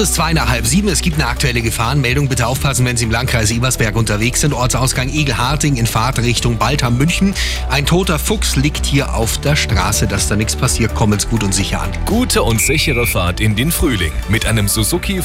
ist zwei nach halb sieben. Es gibt eine aktuelle Gefahrenmeldung. Bitte aufpassen, wenn Sie im Landkreis Ebersberg unterwegs sind. Ortsausgang Egelharting in Fahrtrichtung Baltham München. Ein toter Fuchs liegt hier auf der Straße. Dass da nichts passiert, kommen Sie gut und sicher an. Gute und sichere Fahrt in den Frühling mit einem Suzuki